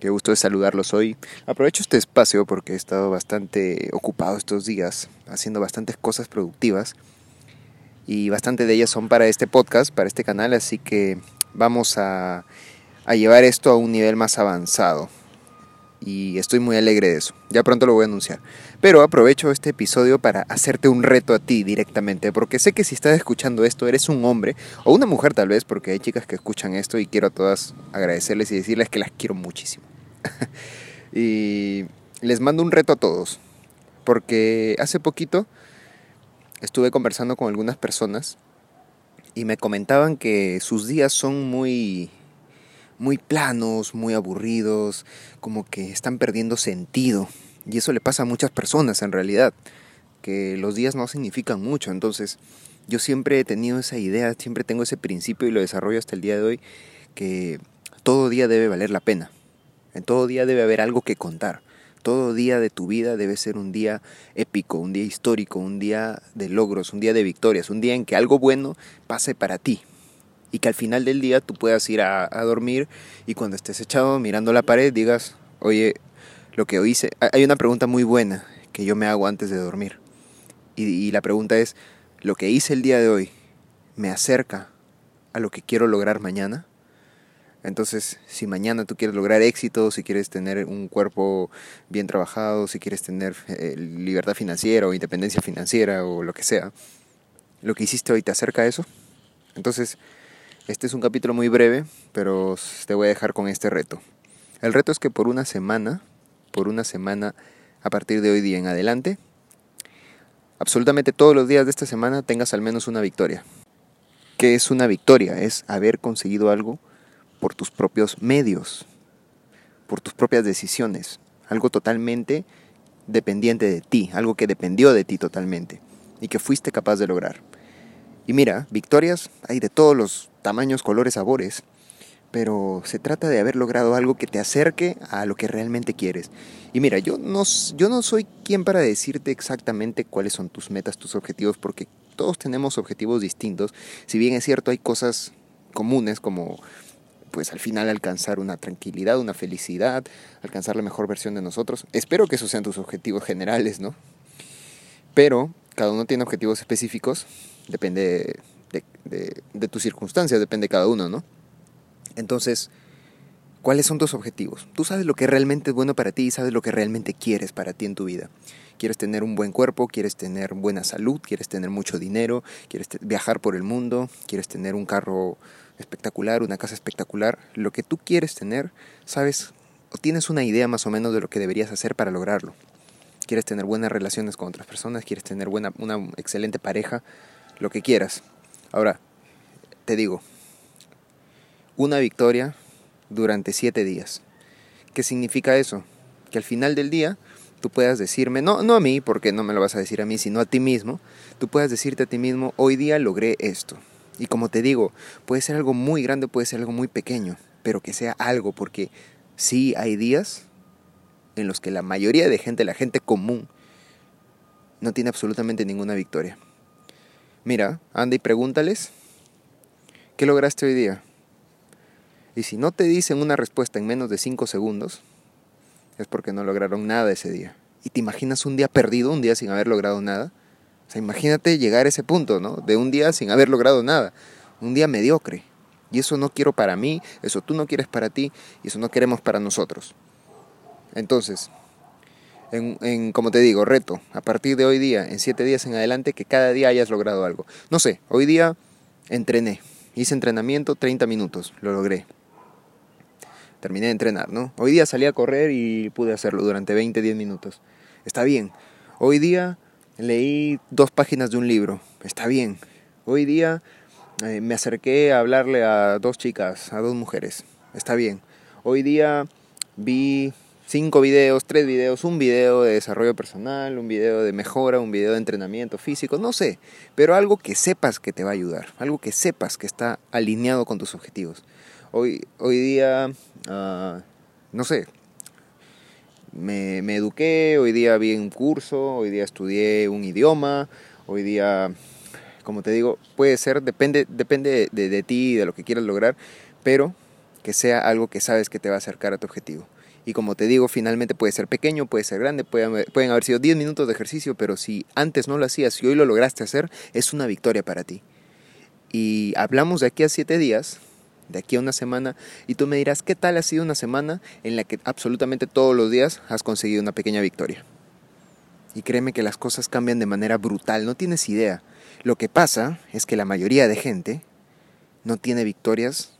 Qué gusto de saludarlos hoy. Aprovecho este espacio porque he estado bastante ocupado estos días, haciendo bastantes cosas productivas y bastante de ellas son para este podcast, para este canal, así que vamos a, llevar esto a un nivel más avanzado. Y estoy muy alegre de eso. Ya pronto lo voy a anunciar. Pero aprovecho este episodio para hacerte un reto a ti directamente. Porque sé que si estás escuchando esto, eres un hombre o una mujer tal vez. Porque hay chicas que escuchan esto y quiero a todas agradecerles y decirles que las quiero muchísimo. y les mando un reto a todos. Porque hace poquito estuve conversando con algunas personas y me comentaban que sus días son muy muy planos, muy aburridos, como que están perdiendo sentido. Y eso le pasa a muchas personas en realidad, que los días no significan mucho. Entonces, yo siempre he tenido esa idea, siempre tengo ese principio y lo desarrollo hasta el día de hoy, que todo día debe valer la pena. En todo día debe haber algo que contar. Todo día de tu vida debe ser un día épico, un día histórico, un día de logros, un día de victorias, un día en que algo bueno pase para ti. Y que al final del día tú puedas ir a, dormir y cuando estés echado mirando la pared digas, oye, lo que hice... Hay una pregunta muy buena que yo me hago antes de dormir. y la pregunta es, ¿lo que hice el día de hoy me acerca a lo que quiero lograr mañana? Entonces, si mañana tú quieres lograr éxito, si quieres tener un cuerpo bien trabajado, si quieres tener eh, libertad financiera o independencia financiera o lo que sea, lo que hiciste hoy te acerca a eso. Entonces, este es un capítulo muy breve, pero te voy a dejar con este reto. El reto es que por una semana, por una semana a partir de hoy día en adelante, absolutamente todos los días de esta semana tengas al menos una victoria. ¿Qué es una victoria? Es haber conseguido algo por tus propios medios, por tus propias decisiones, algo totalmente dependiente de ti, algo que dependió de ti totalmente y que fuiste capaz de lograr. Y mira, victorias hay de todos los tamaños, colores, sabores, pero se trata de haber logrado algo que te acerque a lo que realmente quieres. Y mira, yo no, yo no soy quien para decirte exactamente cuáles son tus metas, tus objetivos, porque todos tenemos objetivos distintos. Si bien es cierto, hay cosas comunes como pues al final alcanzar una tranquilidad, una felicidad, alcanzar la mejor versión de nosotros. Espero que esos sean tus objetivos generales, ¿no? Pero cada uno tiene objetivos específicos, depende de, tus circunstancias, depende de cada uno, ¿no? Entonces, ¿cuáles son tus objetivos? Tú sabes lo que realmente es bueno para ti y sabes lo que realmente quieres para ti en tu vida. Quieres tener un buen cuerpo, quieres tener buena salud, quieres tener mucho dinero, quieres viajar por el mundo, quieres tener un carro espectacular, una casa espectacular, lo que tú quieres tener, sabes o tienes una idea más o menos de lo que deberías hacer para lograrlo. Quieres tener buenas relaciones con otras personas, quieres tener buena, una excelente pareja, lo que quieras. Ahora, te digo, una victoria durante siete días. ¿Qué significa eso? Que al final del día tú puedas decirme, no, no a mí, porque no me lo vas a decir a mí, sino a ti mismo, tú puedas decirte a ti mismo, hoy día logré esto. Y como te digo, puede ser algo muy grande, puede ser algo muy pequeño, pero que sea algo, porque sí hay días en los que la mayoría de gente, la gente común, no tiene absolutamente ninguna victoria. Mira, anda y pregúntales, ¿qué lograste hoy día? Y si no te dicen una respuesta en menos de 5 segundos, es porque no lograron nada ese día. ¿Y te imaginas un día perdido, un día sin haber logrado nada? O sea, imagínate llegar a ese punto, ¿no? De un día sin haber logrado nada, un día mediocre. Y eso no quiero para mí, eso tú no quieres para ti y eso no queremos para nosotros. Entonces, en, como te digo, reto, a partir de hoy día, en siete días en adelante, que cada día hayas logrado algo. No sé, hoy día entrené, hice entrenamiento 30 minutos, lo logré. Terminé de entrenar, ¿no? Hoy día salí a correr y pude hacerlo durante 20, 10 minutos. Está bien. Hoy día leí dos páginas de un libro. Está bien. Hoy día eh, me acerqué a hablarle a dos chicas, a dos mujeres. Está bien. Hoy día vi cinco videos, tres videos, un video de desarrollo personal, un video de mejora, un video de entrenamiento físico, no sé, pero algo que sepas que te va a ayudar, algo que sepas que está alineado con tus objetivos. Hoy, hoy día, ah, no sé, me, eduqué, hoy día vi un curso, hoy día estudié un idioma, hoy día, como te digo, puede ser, depende, depende de, de ti y de lo que quieras lograr, pero que sea algo que sabes que te va a acercar a tu objetivo. Y como te digo, finalmente puede ser pequeño, puede ser grande, pueden, pueden haber sido 10 minutos de ejercicio, pero si antes no lo hacías y hoy lo lograste hacer, es una victoria para ti. Y hablamos de aquí a 7 días, de aquí a una semana, y tú me dirás, ¿qué tal ha sido una semana en la que absolutamente todos los días has conseguido una pequeña victoria? Y créeme que las cosas cambian de manera brutal, no tienes idea. Lo que pasa es que la mayoría de gente no tiene victorias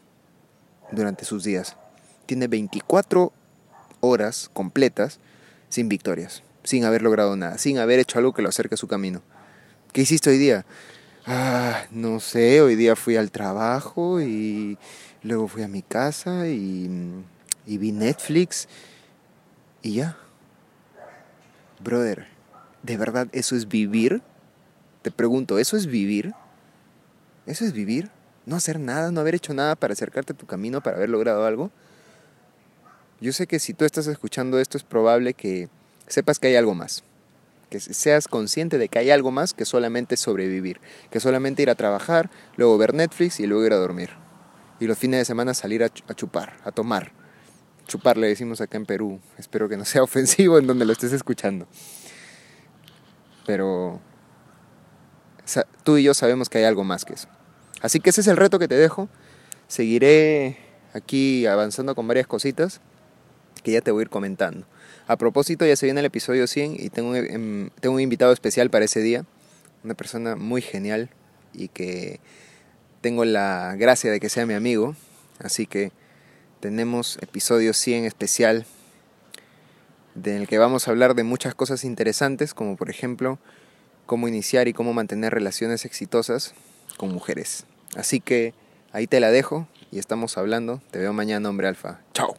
durante sus días. Tiene 24 horas completas sin victorias, sin haber logrado nada, sin haber hecho algo que lo acerque a su camino. ¿Qué hiciste hoy día? Ah, no sé, hoy día fui al trabajo y luego fui a mi casa y, y vi Netflix y ya. Brother, ¿de verdad eso es vivir? Te pregunto, ¿eso es vivir? ¿Eso es vivir? ¿No hacer nada? ¿No haber hecho nada para acercarte a tu camino, para haber logrado algo? Yo sé que si tú estás escuchando esto es probable que sepas que hay algo más, que seas consciente de que hay algo más que solamente sobrevivir, que solamente ir a trabajar, luego ver Netflix y luego ir a dormir. Y los fines de semana salir a, chupar, a tomar. Chupar le decimos acá en Perú. Espero que no sea ofensivo en donde lo estés escuchando. Pero tú y yo sabemos que hay algo más que eso. Así que ese es el reto que te dejo. Seguiré aquí avanzando con varias cositas que ya te voy a ir comentando. A propósito, ya se viene el episodio 100 y tengo, em, tengo un invitado especial para ese día, una persona muy genial y que tengo la gracia de que sea mi amigo, así que tenemos episodio 100 especial en el que vamos a hablar de muchas cosas interesantes, como por ejemplo cómo iniciar y cómo mantener relaciones exitosas con mujeres. Así que ahí te la dejo y estamos hablando. Te veo mañana, hombre alfa. Chao.